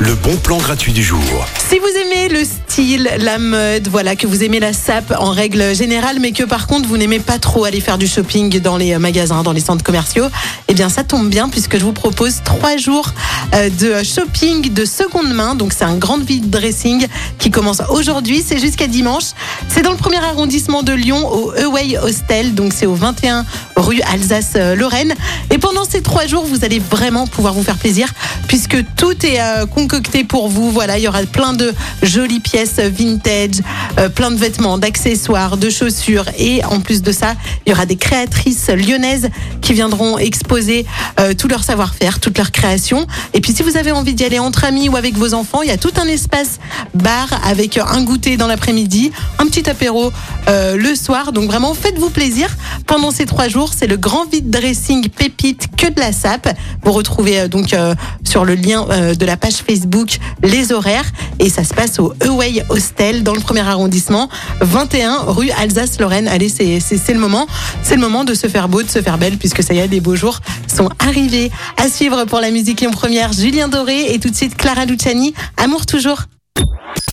le bon plan gratuit du jour. Si vous aimez le style, la mode, voilà, que vous aimez la sape en règle générale, mais que par contre vous n'aimez pas trop aller faire du shopping dans les euh, magasins, dans les centres commerciaux, eh bien ça tombe bien puisque je vous propose trois jours euh, de shopping de seconde main. Donc c'est un grand vide dressing qui commence aujourd'hui, c'est jusqu'à dimanche. C'est dans le premier arrondissement de Lyon, au Away Hostel, donc c'est au 21 rue Alsace-Lorraine. Et pendant ces trois jours, vous allez vraiment pouvoir vous faire plaisir puisque tout est euh, concocté pour vous. Voilà, il y aura plein de jolies pièces vintage, euh, plein de vêtements, d'accessoires, de chaussures. Et en plus de ça, il y aura des créatrices lyonnaises qui viendront exposer euh, tout leur savoir-faire, toute leur création. Et puis si vous avez envie d'y aller entre amis ou avec vos enfants, il y a tout un espace bar avec un goûter dans l'après-midi, un petit apéro euh, le soir. Donc vraiment, faites-vous plaisir pendant ces trois jours. C'est le grand vide dressing pépite que de la sape. Vous retrouvez euh, donc euh, sur le lien euh, de la page Facebook les horaires et ça se passe au Away Hostel dans le premier arrondissement, 21 rue Alsace-Lorraine. Allez, c'est c'est- le moment. C'est le moment de se faire beau, de se faire belle puisque ça y est, les beaux jours sont arrivés. À suivre pour la musique Lyon Première, Julien Doré et tout de suite Clara Luciani. Amour toujours.